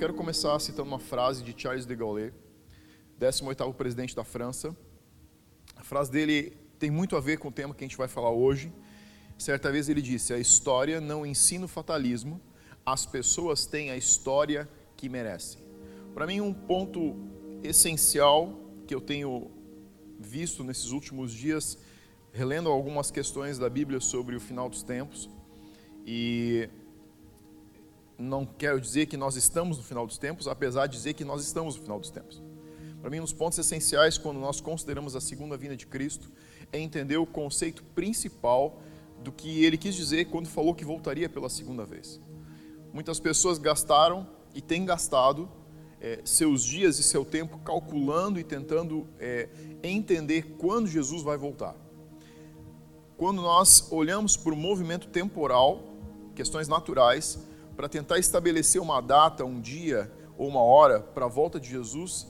quero começar citando uma frase de Charles de Gaulle, 18º presidente da França. A frase dele tem muito a ver com o tema que a gente vai falar hoje. Certa vez ele disse: "A história não ensina o fatalismo, as pessoas têm a história que merecem". Para mim um ponto essencial que eu tenho visto nesses últimos dias, relendo algumas questões da Bíblia sobre o final dos tempos, e não quero dizer que nós estamos no final dos tempos, apesar de dizer que nós estamos no final dos tempos. Para mim, um dos pontos essenciais quando nós consideramos a segunda vinda de Cristo é entender o conceito principal do que ele quis dizer quando falou que voltaria pela segunda vez. Muitas pessoas gastaram e têm gastado é, seus dias e seu tempo calculando e tentando é, entender quando Jesus vai voltar. Quando nós olhamos para o movimento temporal, questões naturais, para tentar estabelecer uma data, um dia ou uma hora para a volta de Jesus,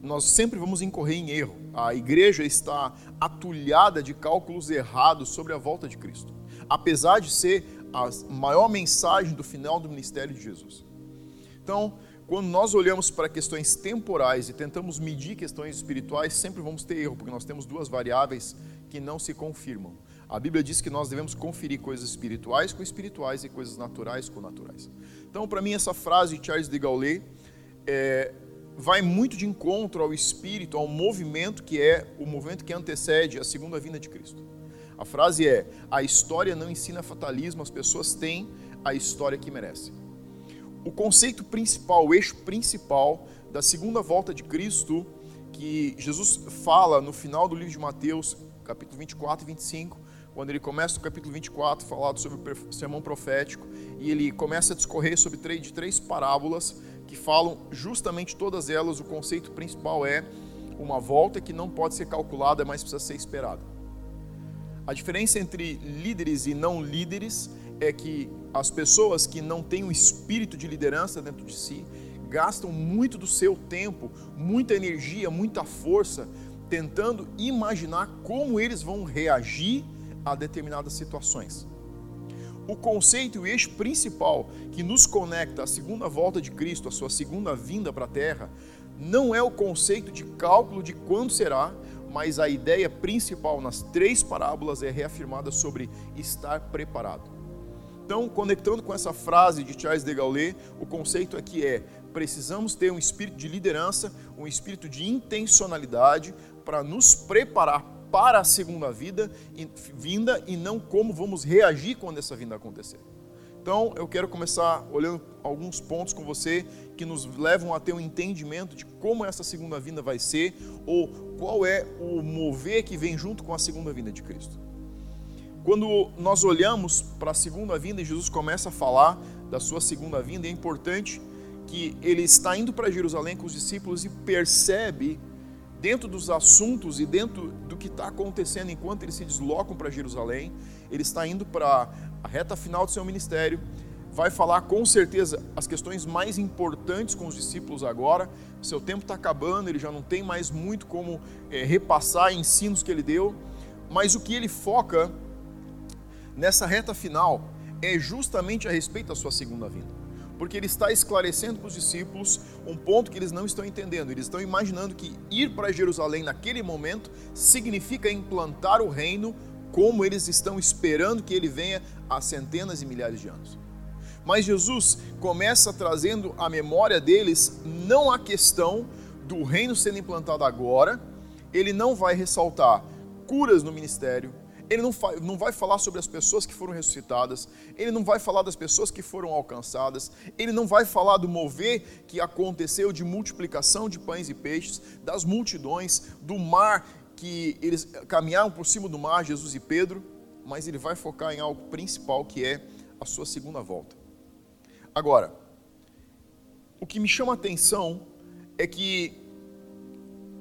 nós sempre vamos incorrer em erro. A igreja está atulhada de cálculos errados sobre a volta de Cristo, apesar de ser a maior mensagem do final do ministério de Jesus. Então, quando nós olhamos para questões temporais e tentamos medir questões espirituais, sempre vamos ter erro, porque nós temos duas variáveis que não se confirmam. A Bíblia diz que nós devemos conferir coisas espirituais com espirituais e coisas naturais com naturais. Então, para mim, essa frase de Charles de Gaulle é, vai muito de encontro ao espírito, ao movimento que é o movimento que antecede a segunda vinda de Cristo. A frase é: a história não ensina fatalismo, as pessoas têm a história que merecem. O conceito principal, o eixo principal da segunda volta de Cristo, que Jesus fala no final do livro de Mateus, capítulo 24 e 25, quando ele começa o capítulo 24, falado sobre o sermão profético, e ele começa a discorrer sobre três, de três parábolas que falam justamente todas elas, o conceito principal é uma volta que não pode ser calculada, mas precisa ser esperada. A diferença entre líderes e não líderes é que as pessoas que não têm um espírito de liderança dentro de si gastam muito do seu tempo, muita energia, muita força tentando imaginar como eles vão reagir a determinadas situações o conceito e o eixo principal que nos conecta à segunda volta de Cristo, à sua segunda vinda para a terra, não é o conceito de cálculo de quando será, mas a ideia principal nas três parábolas é reafirmada sobre estar preparado. Então, conectando com essa frase de Charles de Gaulle, o conceito aqui é: precisamos ter um espírito de liderança, um espírito de intencionalidade para nos preparar para a segunda vida, vinda e não como vamos reagir quando essa vinda acontecer. Então, eu quero começar olhando alguns pontos com você que nos levam a ter um entendimento de como essa segunda vinda vai ser ou qual é o mover que vem junto com a segunda vinda de Cristo. Quando nós olhamos para a segunda vinda e Jesus começa a falar da sua segunda vinda, é importante que ele está indo para Jerusalém com os discípulos e percebe dentro dos assuntos e dentro do que está acontecendo enquanto eles se deslocam para Jerusalém, ele está indo para a reta final do seu ministério, vai falar com certeza as questões mais importantes com os discípulos agora. Seu tempo está acabando, ele já não tem mais muito como é, repassar ensinos que ele deu, mas o que ele foca nessa reta final é justamente a respeito da sua segunda vinda porque ele está esclarecendo para os discípulos um ponto que eles não estão entendendo. Eles estão imaginando que ir para Jerusalém naquele momento significa implantar o reino como eles estão esperando que ele venha há centenas e milhares de anos. Mas Jesus começa trazendo à memória deles não a questão do reino sendo implantado agora, ele não vai ressaltar curas no ministério, ele não, não vai falar sobre as pessoas que foram ressuscitadas, ele não vai falar das pessoas que foram alcançadas, ele não vai falar do mover que aconteceu de multiplicação de pães e peixes, das multidões, do mar que eles caminharam por cima do mar, Jesus e Pedro, mas ele vai focar em algo principal que é a sua segunda volta. Agora, o que me chama a atenção é que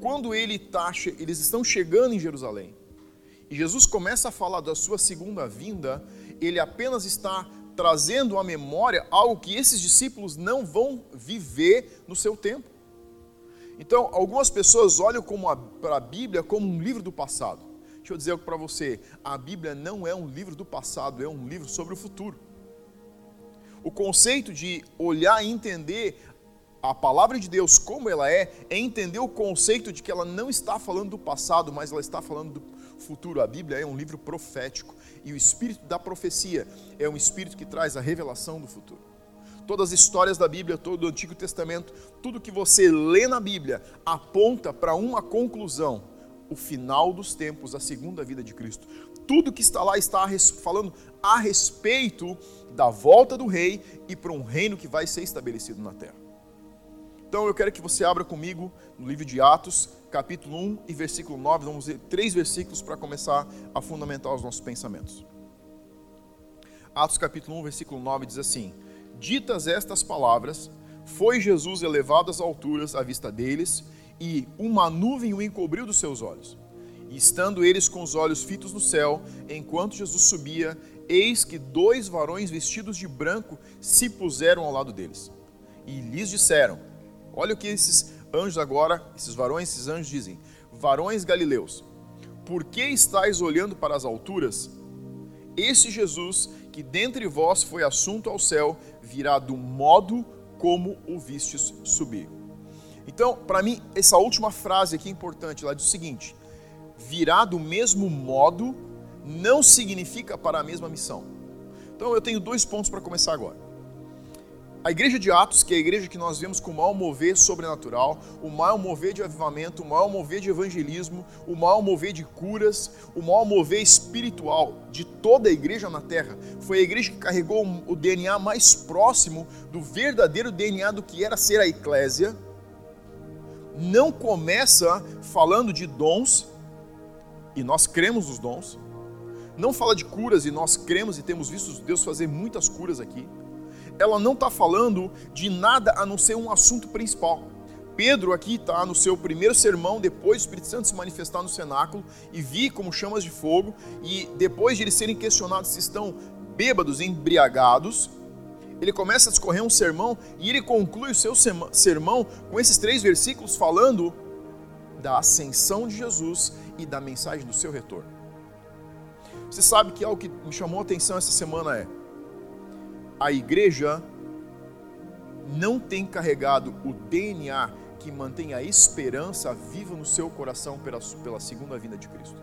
quando ele tá, eles estão chegando em Jerusalém, Jesus começa a falar da sua segunda vinda, ele apenas está trazendo à memória algo que esses discípulos não vão viver no seu tempo. Então, algumas pessoas olham para a Bíblia como um livro do passado. Deixa eu dizer algo para você: a Bíblia não é um livro do passado, é um livro sobre o futuro. O conceito de olhar e entender a palavra de Deus como ela é, é entender o conceito de que ela não está falando do passado, mas ela está falando do futuro. A Bíblia é um livro profético e o espírito da profecia é um espírito que traz a revelação do futuro. Todas as histórias da Bíblia, todo o Antigo Testamento, tudo que você lê na Bíblia aponta para uma conclusão: o final dos tempos, a segunda vida de Cristo. Tudo que está lá está falando a respeito da volta do rei e para um reino que vai ser estabelecido na terra. Então eu quero que você abra comigo no livro de Atos, capítulo 1 e versículo 9. Vamos ver três versículos para começar a fundamentar os nossos pensamentos. Atos capítulo 1, versículo 9 diz assim: Ditas estas palavras, foi Jesus elevado às alturas à vista deles, e uma nuvem o encobriu dos seus olhos. E estando eles com os olhos fitos no céu, enquanto Jesus subia, eis que dois varões vestidos de branco se puseram ao lado deles. E lhes disseram: Olha o que esses anjos agora, esses varões, esses anjos dizem: Varões galileus, por que estáis olhando para as alturas? Esse Jesus, que dentre vós foi assunto ao céu, virá do modo como o vistes subir. Então, para mim, essa última frase aqui é importante. Ela diz o seguinte: virá do mesmo modo não significa para a mesma missão. Então, eu tenho dois pontos para começar agora. A igreja de Atos, que é a igreja que nós vemos com o maior mover sobrenatural, o maior mover de avivamento, o maior mover de evangelismo, o maior mover de curas, o maior mover espiritual de toda a igreja na terra, foi a igreja que carregou o DNA mais próximo do verdadeiro DNA do que era ser a eclésia. Não começa falando de dons, e nós cremos nos dons. Não fala de curas, e nós cremos e temos visto Deus fazer muitas curas aqui ela não está falando de nada a não ser um assunto principal. Pedro aqui está no seu primeiro sermão, depois do Espírito Santo se manifestar no cenáculo e vi como chamas de fogo, e depois de eles serem questionados se estão bêbados, embriagados, ele começa a discorrer um sermão e ele conclui o seu sermão com esses três versículos falando da ascensão de Jesus e da mensagem do seu retorno. Você sabe que algo que me chamou a atenção essa semana é a igreja não tem carregado o DNA que mantém a esperança viva no seu coração pela, pela segunda vinda de Cristo.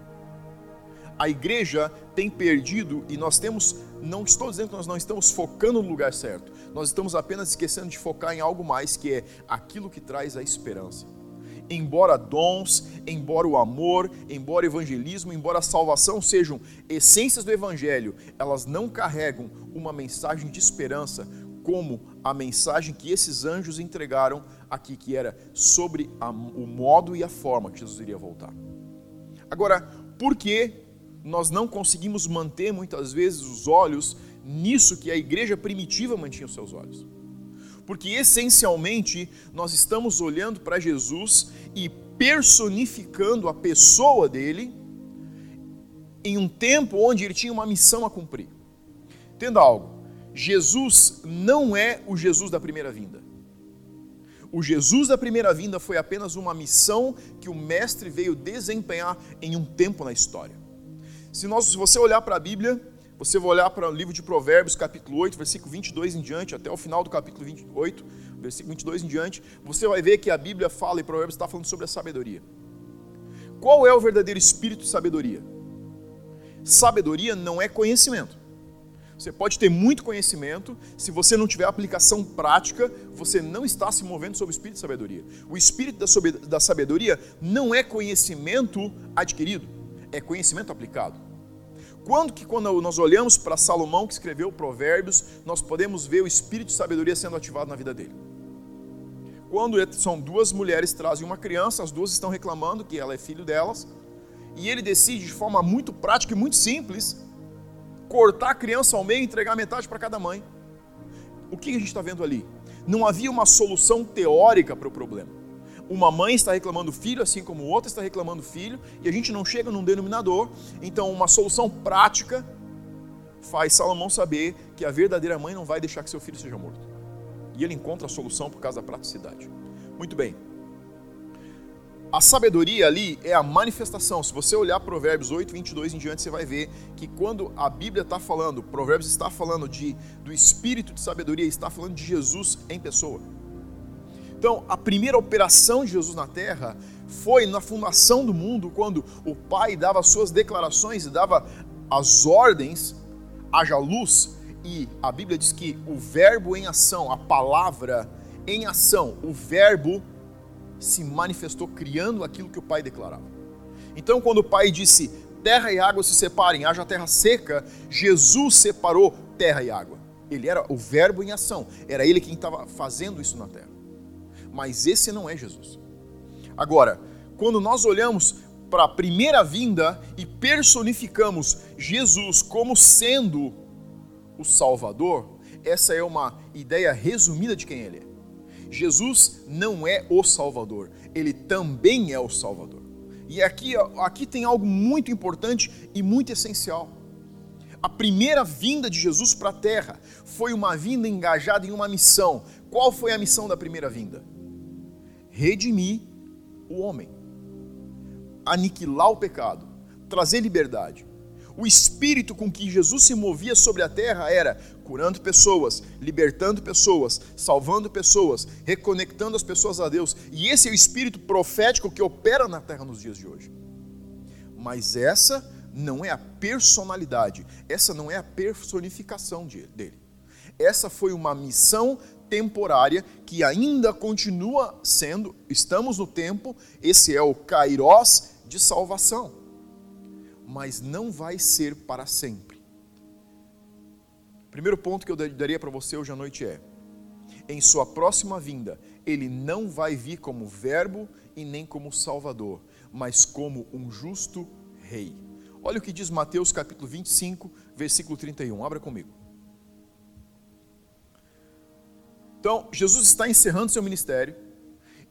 A igreja tem perdido e nós temos, não estou dizendo que nós não estamos focando no lugar certo, nós estamos apenas esquecendo de focar em algo mais que é aquilo que traz a esperança embora dons, embora o amor, embora o evangelismo, embora a salvação sejam essências do evangelho, elas não carregam uma mensagem de esperança como a mensagem que esses anjos entregaram aqui, que era sobre a, o modo e a forma que Jesus iria voltar. Agora, por que nós não conseguimos manter muitas vezes os olhos nisso que a igreja primitiva mantinha os seus olhos? Porque essencialmente nós estamos olhando para Jesus e personificando a pessoa dele em um tempo onde ele tinha uma missão a cumprir. Entenda algo: Jesus não é o Jesus da primeira vinda. O Jesus da primeira vinda foi apenas uma missão que o Mestre veio desempenhar em um tempo na história. Se, nós, se você olhar para a Bíblia, você vai olhar para o livro de Provérbios, capítulo 8, versículo 22 em diante, até o final do capítulo 28, versículo 22 em diante, você vai ver que a Bíblia fala e Provérbios está falando sobre a sabedoria. Qual é o verdadeiro espírito de sabedoria? Sabedoria não é conhecimento. Você pode ter muito conhecimento, se você não tiver aplicação prática, você não está se movendo sob o espírito de sabedoria. O espírito da sabedoria não é conhecimento adquirido, é conhecimento aplicado. Quando que quando nós olhamos para Salomão que escreveu Provérbios, nós podemos ver o espírito de sabedoria sendo ativado na vida dele? Quando é, são duas mulheres trazem uma criança, as duas estão reclamando que ela é filho delas, e ele decide de forma muito prática e muito simples cortar a criança ao meio e entregar metade para cada mãe. O que a gente está vendo ali? Não havia uma solução teórica para o problema uma mãe está reclamando filho, assim como outra está reclamando filho, e a gente não chega num denominador. Então, uma solução prática faz Salomão saber que a verdadeira mãe não vai deixar que seu filho seja morto. E ele encontra a solução por causa da praticidade. Muito bem. A sabedoria ali é a manifestação. Se você olhar Provérbios 8, 22 em diante, você vai ver que quando a Bíblia está falando, Provérbios está falando de, do espírito de sabedoria, está falando de Jesus em pessoa. Então, a primeira operação de Jesus na terra foi na fundação do mundo, quando o Pai dava suas declarações e dava as ordens, haja luz, e a Bíblia diz que o verbo em ação, a palavra em ação, o verbo se manifestou criando aquilo que o Pai declarava. Então, quando o Pai disse terra e água se separem, haja terra seca, Jesus separou terra e água. Ele era o verbo em ação, era ele quem estava fazendo isso na terra. Mas esse não é Jesus. Agora, quando nós olhamos para a primeira vinda e personificamos Jesus como sendo o Salvador, essa é uma ideia resumida de quem ele é. Jesus não é o Salvador, ele também é o Salvador. E aqui, aqui tem algo muito importante e muito essencial. A primeira vinda de Jesus para a terra foi uma vinda engajada em uma missão. Qual foi a missão da primeira vinda? Redimir o homem, aniquilar o pecado, trazer liberdade. O espírito com que Jesus se movia sobre a terra era curando pessoas, libertando pessoas, salvando pessoas, reconectando as pessoas a Deus. E esse é o espírito profético que opera na terra nos dias de hoje. Mas essa não é a personalidade, essa não é a personificação dele. Essa foi uma missão temporária que ainda continua sendo, estamos no tempo, esse é o kairós de salvação mas não vai ser para sempre. Primeiro ponto que eu daria para você hoje à noite é: em sua próxima vinda, ele não vai vir como verbo e nem como salvador, mas como um justo rei. Olha o que diz Mateus capítulo 25, versículo 31. Abra comigo. Então, Jesus está encerrando seu ministério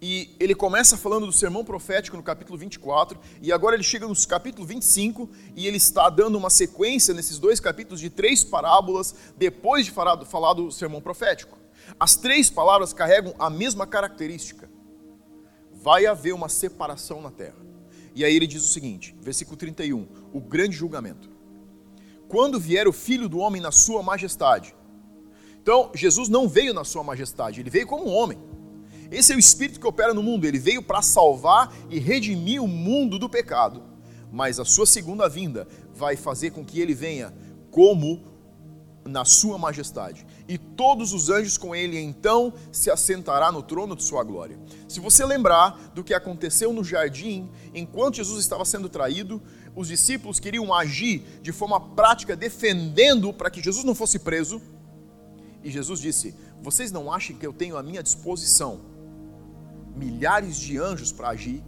e ele começa falando do sermão profético no capítulo 24, e agora ele chega no capítulo 25, e ele está dando uma sequência nesses dois capítulos de três parábolas, depois de falar do, sermão profético. As três palavras carregam a mesma característica: vai haver uma separação na terra. E aí ele diz o seguinte, versículo 31, o grande julgamento. Quando vier o filho do homem na sua majestade. Então, Jesus não veio na sua majestade, ele veio como um homem. Esse é o espírito que opera no mundo. Ele veio para salvar e redimir o mundo do pecado. Mas a sua segunda vinda vai fazer com que ele venha como na sua majestade. E todos os anjos com ele então se assentará no trono de sua glória. Se você lembrar do que aconteceu no jardim, enquanto Jesus estava sendo traído, os discípulos queriam agir de forma prática defendendo para que Jesus não fosse preso. E Jesus disse: "Vocês não acham que eu tenho à minha disposição milhares de anjos para agir.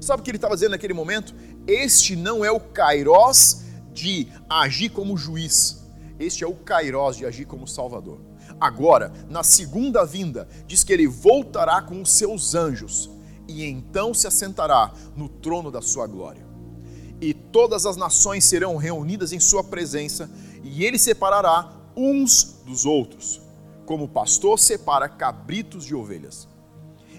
Sabe o que ele estava dizendo naquele momento? Este não é o kairós de agir como juiz, este é o kairós de agir como salvador. Agora, na segunda vinda, diz que ele voltará com os seus anjos e então se assentará no trono da sua glória. E todas as nações serão reunidas em sua presença, e ele separará uns dos outros, como o pastor separa cabritos de ovelhas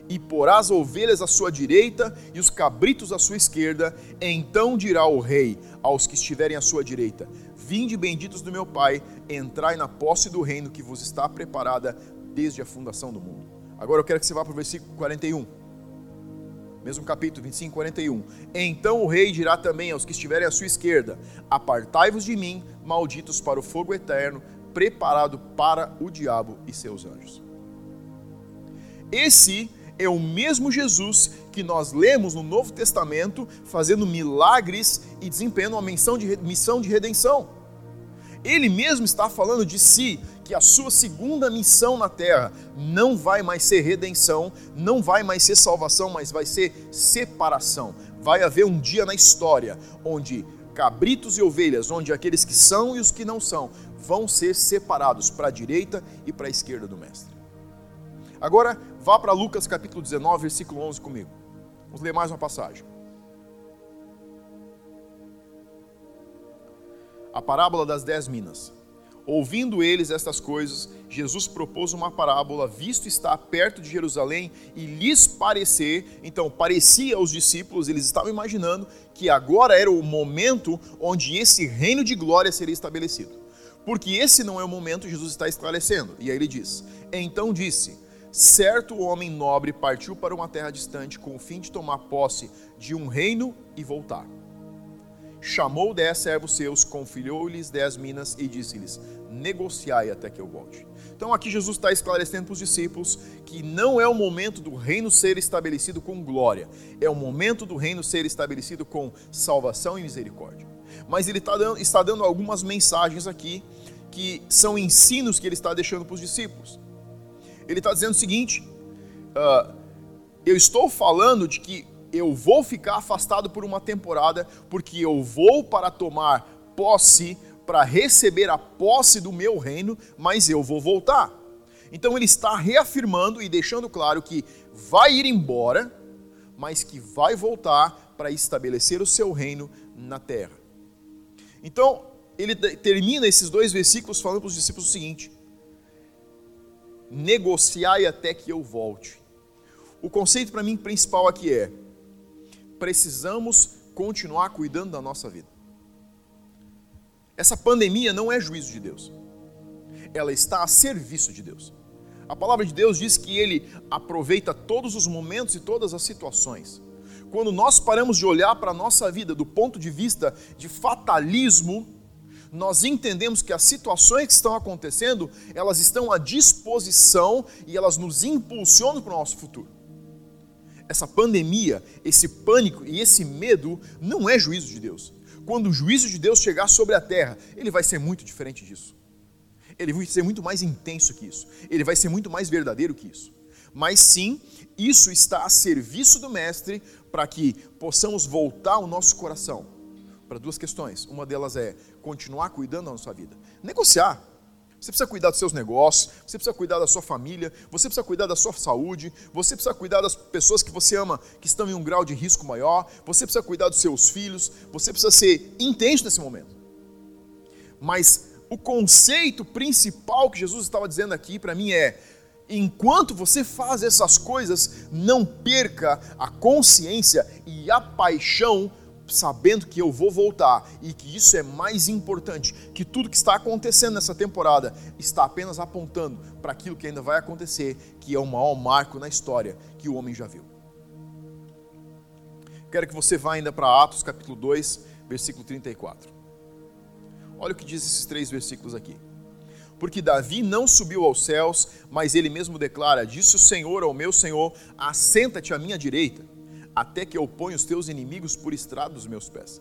e porá as ovelhas à sua direita e os cabritos à sua esquerda. Então dirá o rei aos que estiverem à sua direita: Vinde benditos do meu Pai, entrai na posse do reino que vos está preparada desde a fundação do mundo. Agora eu quero que você vá para o versículo 41. Mesmo capítulo 25, 41. Então o rei dirá também aos que estiverem à sua esquerda: Apartai-vos de mim, malditos para o fogo eterno, preparado para o diabo e seus anjos. Esse é o mesmo Jesus que nós lemos no Novo Testamento fazendo milagres e desempenhando uma missão de, missão de redenção. Ele mesmo está falando de si, que a sua segunda missão na terra não vai mais ser redenção, não vai mais ser salvação, mas vai ser separação. Vai haver um dia na história onde cabritos e ovelhas, onde aqueles que são e os que não são, vão ser separados para a direita e para a esquerda do Mestre. Agora, vá para Lucas capítulo 19, versículo 11 comigo. Vamos ler mais uma passagem. A parábola das dez minas. Ouvindo eles estas coisas, Jesus propôs uma parábola, visto estar perto de Jerusalém e lhes parecer, então parecia aos discípulos, eles estavam imaginando que agora era o momento onde esse reino de glória seria estabelecido. Porque esse não é o momento, Jesus está esclarecendo. E aí ele diz: Então disse: certo homem nobre partiu para uma terra distante com o fim de tomar posse de um reino e voltar. Chamou dez servos seus, confilhou-lhes dez minas e disse-lhes: Negociai até que eu volte. Então aqui Jesus está esclarecendo para os discípulos que não é o momento do reino ser estabelecido com glória, é o momento do reino ser estabelecido com salvação e misericórdia. Mas ele está dando, está dando algumas mensagens aqui que são ensinos que ele está deixando para os discípulos. Ele está dizendo o seguinte: uh, eu estou falando de que eu vou ficar afastado por uma temporada, porque eu vou para tomar posse, para receber a posse do meu reino, mas eu vou voltar. Então ele está reafirmando e deixando claro que vai ir embora, mas que vai voltar para estabelecer o seu reino na terra. Então, ele termina esses dois versículos falando para os discípulos o seguinte: negociai até que eu volte. O conceito para mim principal aqui é: precisamos continuar cuidando da nossa vida. Essa pandemia não é juízo de Deus, ela está a serviço de Deus. A palavra de Deus diz que Ele aproveita todos os momentos e todas as situações. Quando nós paramos de olhar para a nossa vida do ponto de vista de fatalismo, nós entendemos que as situações que estão acontecendo, elas estão à disposição e elas nos impulsionam para o nosso futuro. Essa pandemia, esse pânico e esse medo não é juízo de Deus. Quando o juízo de Deus chegar sobre a terra, ele vai ser muito diferente disso. Ele vai ser muito mais intenso que isso. Ele vai ser muito mais verdadeiro que isso. Mas sim, isso está a serviço do Mestre para que possamos voltar o nosso coração para duas questões. Uma delas é continuar cuidando da nossa vida. Negociar. Você precisa cuidar dos seus negócios, você precisa cuidar da sua família, você precisa cuidar da sua saúde, você precisa cuidar das pessoas que você ama que estão em um grau de risco maior, você precisa cuidar dos seus filhos, você precisa ser intenso nesse momento. Mas o conceito principal que Jesus estava dizendo aqui para mim é: enquanto você faz essas coisas, não perca a consciência e a paixão sabendo que eu vou voltar e que isso é mais importante, que tudo que está acontecendo nessa temporada está apenas apontando para aquilo que ainda vai acontecer, que é o maior marco na história que o homem já viu. Quero que você vá ainda para Atos capítulo 2, versículo 34. Olha o que diz esses três versículos aqui. Porque Davi não subiu aos céus, mas ele mesmo declara: Disse o Senhor ao meu Senhor: Assenta-te à minha direita até que eu ponha os teus inimigos por estrado dos meus pés.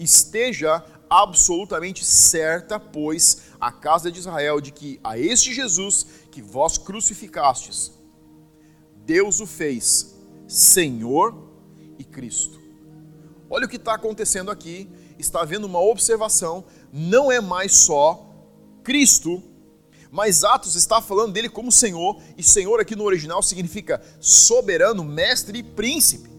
Esteja absolutamente certa, pois, a casa de Israel, de que a este Jesus que vós crucificastes, Deus o fez Senhor e Cristo. Olha o que está acontecendo aqui, está havendo uma observação, não é mais só Cristo, mas Atos está falando dele como Senhor, e Senhor aqui no original significa soberano, mestre e príncipe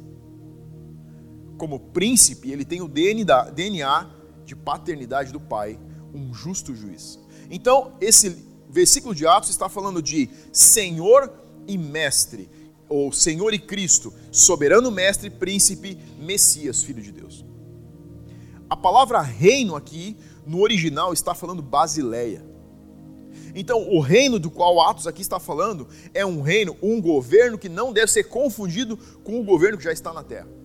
como príncipe, ele tem o DNA de paternidade do Pai, um justo juiz. Então, esse versículo de Atos está falando de Senhor e Mestre, ou Senhor e Cristo, soberano mestre, príncipe, Messias, filho de Deus. A palavra reino aqui, no original, está falando Basileia. Então, o reino do qual Atos aqui está falando é um reino, um governo que não deve ser confundido com o governo que já está na terra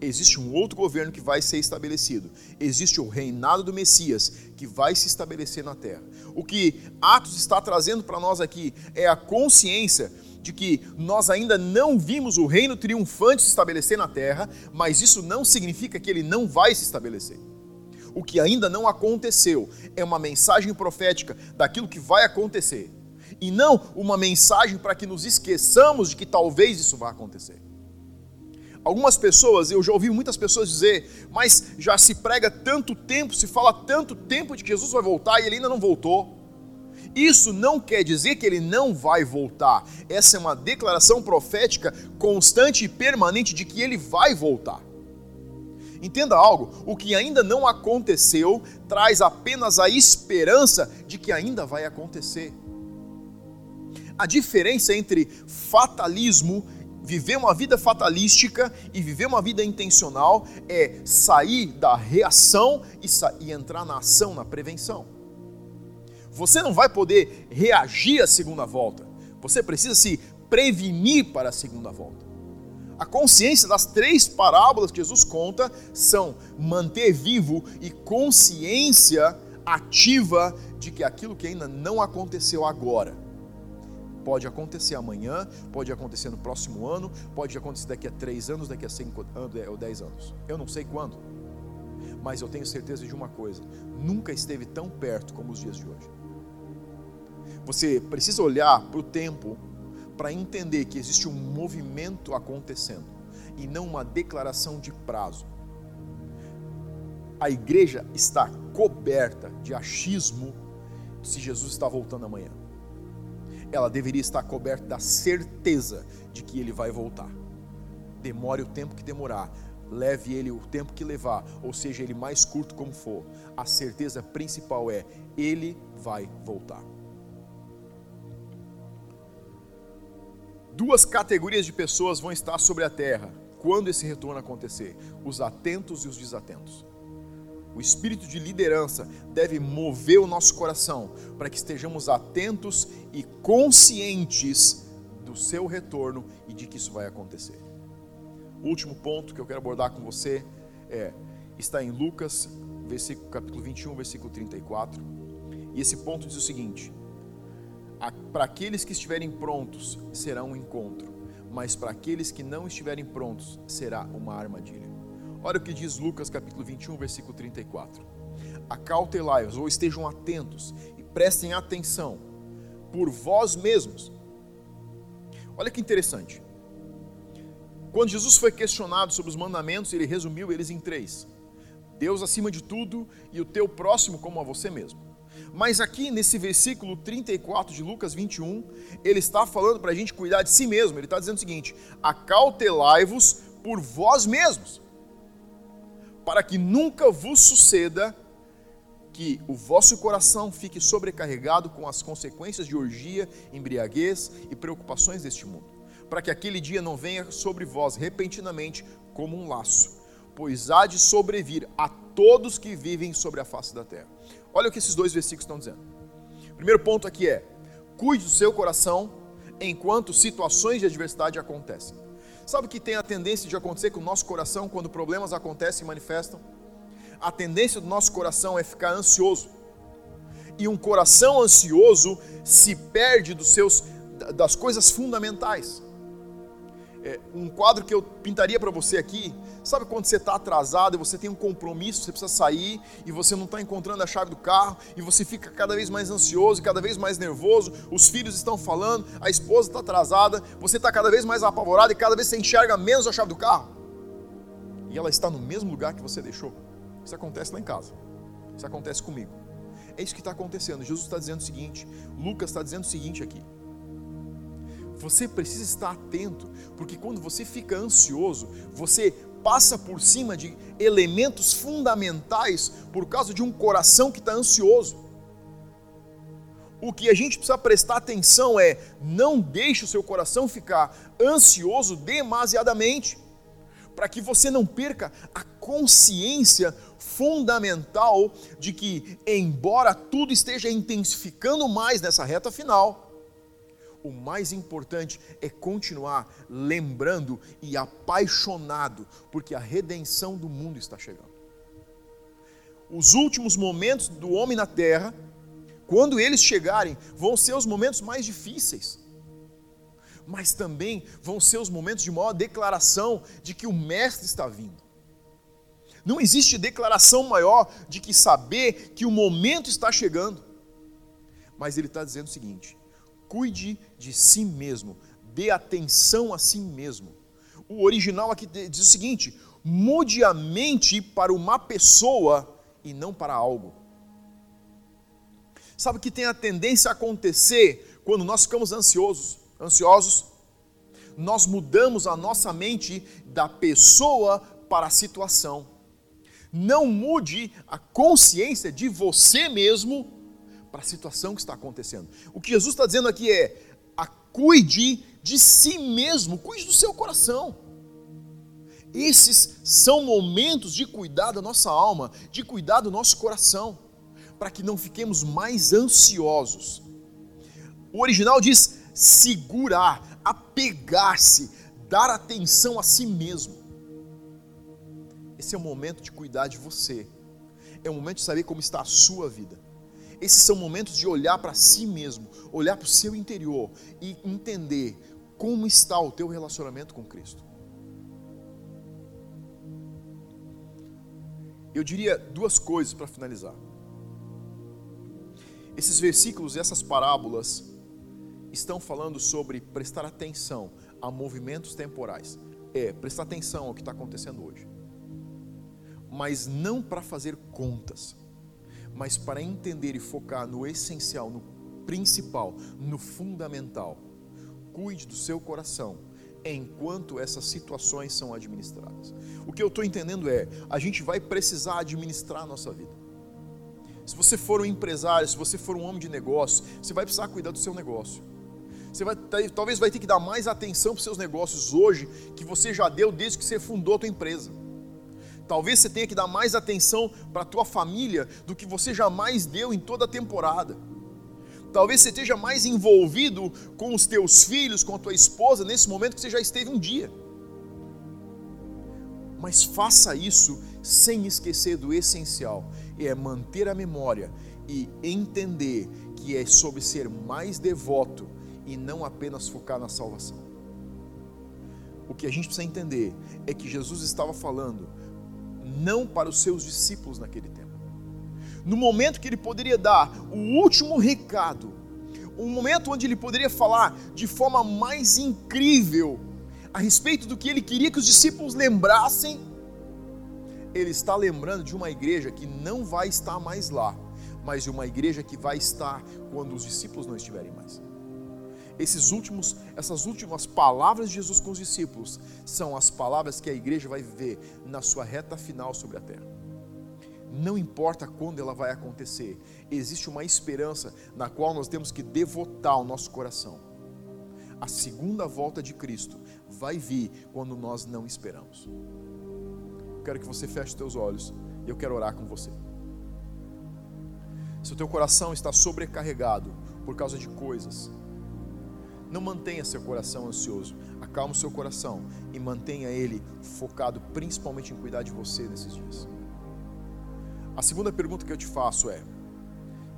existe um outro governo que vai ser estabelecido. Existe o reinado do Messias que vai se estabelecer na terra. O que Atos está trazendo para nós aqui é a consciência de que nós ainda não vimos o reino triunfante se estabelecer na terra, mas isso não significa que ele não vai se estabelecer. O que ainda não aconteceu é uma mensagem profética daquilo que vai acontecer, e não uma mensagem para que nos esqueçamos de que talvez isso vá acontecer. Algumas pessoas, eu já ouvi muitas pessoas dizer, mas já se prega tanto tempo, se fala tanto tempo de que Jesus vai voltar e ele ainda não voltou. Isso não quer dizer que ele não vai voltar. Essa é uma declaração profética constante e permanente de que ele vai voltar. Entenda algo: o que ainda não aconteceu traz apenas a esperança de que ainda vai acontecer. A diferença entre fatalismo Viver uma vida fatalística e viver uma vida intencional é sair da reação e, sa e entrar na ação, na prevenção. Você não vai poder reagir à segunda volta, Você precisa se prevenir para a segunda volta. A consciência das três parábolas que Jesus conta são manter vivo e consciência ativa de que aquilo que ainda não aconteceu agora pode acontecer amanhã, pode acontecer no próximo ano, pode acontecer daqui a três anos, daqui a cinco ou dez anos. Eu não sei quando, mas eu tenho certeza de uma coisa: nunca esteve tão perto como os dias de hoje. Você precisa olhar para o tempo para entender que existe um movimento acontecendo e não uma declaração de prazo. A igreja está coberta de achismo se Jesus está voltando amanhã. Ela deveria estar coberta da certeza de que ele vai voltar. Demore o tempo que demorar, leve ele o tempo que levar, ou seja, ele mais curto como for. A certeza principal é: ele vai voltar. Duas categorias de pessoas vão estar sobre a terra quando esse retorno acontecer: os atentos e os desatentos. O espírito de liderança deve mover o nosso coração para que estejamos atentos e conscientes do seu retorno e de que isso vai acontecer. O último ponto que eu quero abordar com você é está em Lucas, versículo, capítulo 21, versículo 34. E esse ponto diz o seguinte: para aqueles que estiverem prontos será um encontro, mas para aqueles que não estiverem prontos será uma armadilha. Olha o que diz Lucas capítulo 21, versículo 34. Acautelai-vos, ou estejam atentos e prestem atenção por vós mesmos. Olha que interessante. Quando Jesus foi questionado sobre os mandamentos, ele resumiu eles em três: Deus acima de tudo e o teu próximo como a você mesmo. Mas aqui nesse versículo 34 de Lucas 21, ele está falando para a gente cuidar de si mesmo. Ele está dizendo o seguinte: acautelai-vos por vós mesmos, para que nunca vos suceda que o vosso coração fique sobrecarregado com as consequências de orgia, embriaguez e preocupações deste mundo, para que aquele dia não venha sobre vós repentinamente como um laço, pois há de sobrevir a todos que vivem sobre a face da terra. Olha o que esses dois versículos estão dizendo. Primeiro ponto aqui é: cuide do seu coração enquanto situações de adversidade acontecem. Sabe o que tem a tendência de acontecer com o nosso coração quando problemas acontecem e manifestam? A tendência do nosso coração é ficar ansioso. E um coração ansioso se perde dos seus das coisas fundamentais é, um quadro que eu pintaria para você aqui. Sabe quando você está atrasado e você tem um compromisso, você precisa sair e você não está encontrando a chave do carro e você fica cada vez mais ansioso, cada vez mais nervoso. Os filhos estão falando, a esposa está atrasada, você está cada vez mais apavorado e cada vez você enxerga menos a chave do carro. E ela está no mesmo lugar que você deixou. Isso acontece lá em casa. Isso acontece comigo. É isso que está acontecendo. Jesus está dizendo o seguinte, Lucas está dizendo o seguinte aqui. Você precisa estar atento, porque quando você fica ansioso, você passa por cima de elementos fundamentais por causa de um coração que está ansioso. O que a gente precisa prestar atenção é não deixe o seu coração ficar ansioso demasiadamente, para que você não perca a consciência fundamental de que, embora tudo esteja intensificando mais nessa reta final, o mais importante é continuar lembrando e apaixonado, porque a redenção do mundo está chegando. Os últimos momentos do homem na terra, quando eles chegarem, vão ser os momentos mais difíceis, mas também vão ser os momentos de maior declaração de que o Mestre está vindo. Não existe declaração maior de que saber que o momento está chegando. Mas ele está dizendo o seguinte: Cuide de si mesmo, dê atenção a si mesmo. O original aqui diz o seguinte: mude a mente para uma pessoa e não para algo. Sabe o que tem a tendência a acontecer quando nós ficamos ansiosos, ansiosos? Nós mudamos a nossa mente da pessoa para a situação. Não mude a consciência de você mesmo para a situação que está acontecendo. O que Jesus está dizendo aqui é: cuide de si mesmo, cuide do seu coração. Esses são momentos de cuidar da nossa alma, de cuidar do nosso coração, para que não fiquemos mais ansiosos. O original diz: segurar, apegar-se, dar atenção a si mesmo. Esse é o momento de cuidar de você. É o momento de saber como está a sua vida. Esses são momentos de olhar para si mesmo, olhar para o seu interior e entender como está o teu relacionamento com Cristo. Eu diria duas coisas para finalizar. Esses versículos e essas parábolas estão falando sobre prestar atenção a movimentos temporais. É, prestar atenção ao que está acontecendo hoje. Mas não para fazer contas, mas para entender e focar no essencial, no principal, no fundamental. Cuide do seu coração enquanto essas situações são administradas. O que eu estou entendendo é, a gente vai precisar administrar a nossa vida. Se você for um empresário, se você for um homem de negócio, você vai precisar cuidar do seu negócio. Você vai, talvez vai ter que dar mais atenção para os seus negócios hoje que você já deu desde que você fundou a tua empresa. Talvez você tenha que dar mais atenção para a tua família do que você jamais deu em toda a temporada. Talvez você esteja mais envolvido com os teus filhos, com a tua esposa, nesse momento que você já esteve um dia. Mas faça isso sem esquecer do essencial, é manter a memória e entender que é sobre ser mais devoto e não apenas focar na salvação. O que a gente precisa entender é que Jesus estava falando não para os seus discípulos naquele tempo. No momento que ele poderia dar o último recado, um momento onde ele poderia falar de forma mais incrível a respeito do que ele queria que os discípulos lembrassem ele está lembrando de uma igreja que não vai estar mais lá, mas de uma igreja que vai estar quando os discípulos não estiverem mais. Esses últimos, essas últimas palavras de Jesus com os discípulos são as palavras que a igreja vai viver na sua reta final sobre a terra. Não importa quando ela vai acontecer, existe uma esperança na qual nós temos que devotar o nosso coração. A segunda volta de Cristo vai vir quando nós não esperamos quero que você feche os teus olhos e eu quero orar com você. Se o teu coração está sobrecarregado por causa de coisas, não mantenha seu coração ansioso. Acalma o seu coração e mantenha ele focado principalmente em cuidar de você nesses dias. A segunda pergunta que eu te faço é: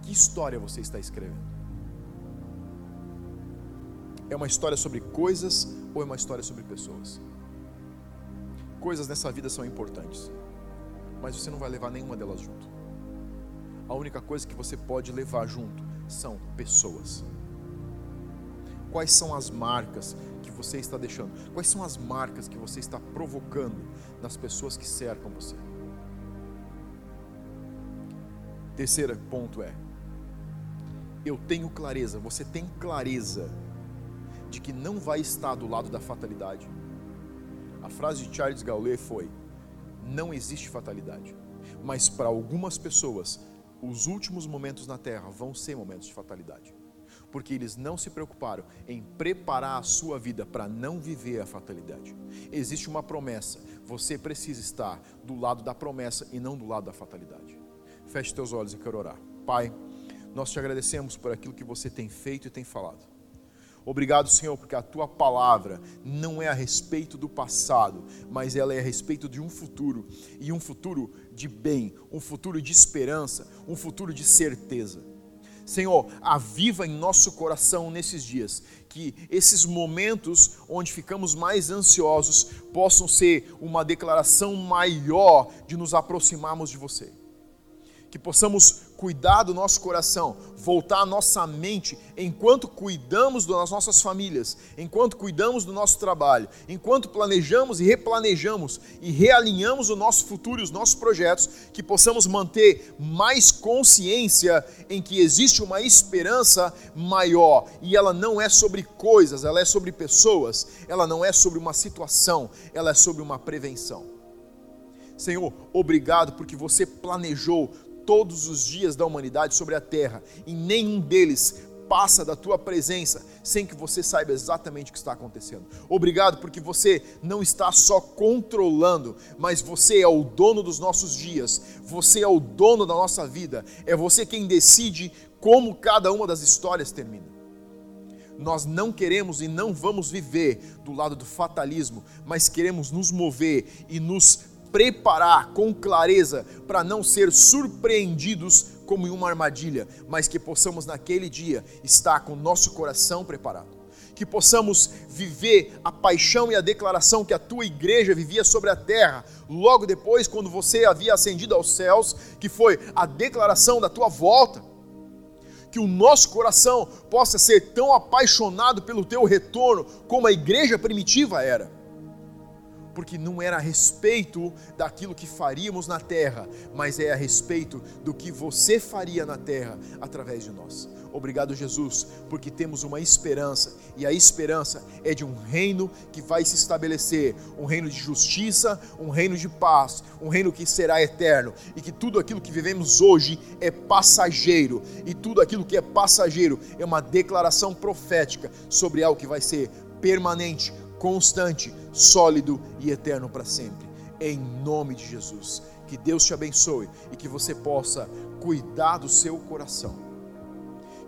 que história você está escrevendo? É uma história sobre coisas ou é uma história sobre pessoas? coisas nessa vida são importantes, mas você não vai levar nenhuma delas junto. A única coisa que você pode levar junto são pessoas. Quais são as marcas que você está deixando? Quais são as marcas que você está provocando nas pessoas que cercam você? Terceiro ponto é: eu tenho clareza, você tem clareza de que não vai estar do lado da fatalidade a frase de Charles Gaulet foi: Não existe fatalidade, mas para algumas pessoas, os últimos momentos na Terra vão ser momentos de fatalidade, porque eles não se preocuparam em preparar a sua vida para não viver a fatalidade. Existe uma promessa, você precisa estar do lado da promessa e não do lado da fatalidade. Feche teus olhos e quero orar. Pai, nós te agradecemos por aquilo que você tem feito e tem falado. Obrigado, Senhor, porque a tua palavra não é a respeito do passado, mas ela é a respeito de um futuro, e um futuro de bem, um futuro de esperança, um futuro de certeza. Senhor, aviva em nosso coração nesses dias, que esses momentos onde ficamos mais ansiosos possam ser uma declaração maior de nos aproximarmos de você. Que possamos cuidar do nosso coração, voltar a nossa mente enquanto cuidamos das nossas famílias, enquanto cuidamos do nosso trabalho, enquanto planejamos e replanejamos e realinhamos o nosso futuro e os nossos projetos, que possamos manter mais consciência em que existe uma esperança maior e ela não é sobre coisas, ela é sobre pessoas, ela não é sobre uma situação, ela é sobre uma prevenção. Senhor, obrigado porque você planejou todos os dias da humanidade sobre a terra, e nenhum deles passa da tua presença sem que você saiba exatamente o que está acontecendo. Obrigado porque você não está só controlando, mas você é o dono dos nossos dias, você é o dono da nossa vida, é você quem decide como cada uma das histórias termina. nós não queremos e não vamos viver do lado do fatalismo, mas queremos nos mover e nos preparar com clareza para não ser surpreendidos como em uma armadilha, mas que possamos naquele dia estar com o nosso coração preparado. Que possamos viver a paixão e a declaração que a tua igreja vivia sobre a terra, logo depois, quando você havia ascendido aos céus, que foi a declaração da tua volta que o nosso coração possa ser tão apaixonado pelo teu retorno como a igreja primitiva era porque não era a respeito daquilo que faríamos na terra, mas é a respeito do que você faria na terra através de nós. Obrigado, Jesus, porque temos uma esperança, e a esperança é de um reino que vai se estabelecer um reino de justiça, um reino de paz, um reino que será eterno, e que tudo aquilo que vivemos hoje é passageiro, e tudo aquilo que é passageiro é uma declaração profética sobre algo que vai ser permanente, constante, sólido e eterno para sempre. Em nome de Jesus. Que Deus te abençoe e que você possa cuidar do seu coração.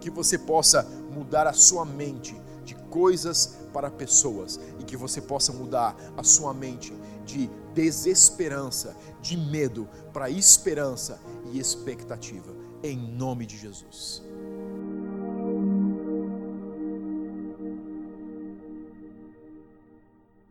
Que você possa mudar a sua mente de coisas para pessoas e que você possa mudar a sua mente de desesperança, de medo para esperança e expectativa. Em nome de Jesus.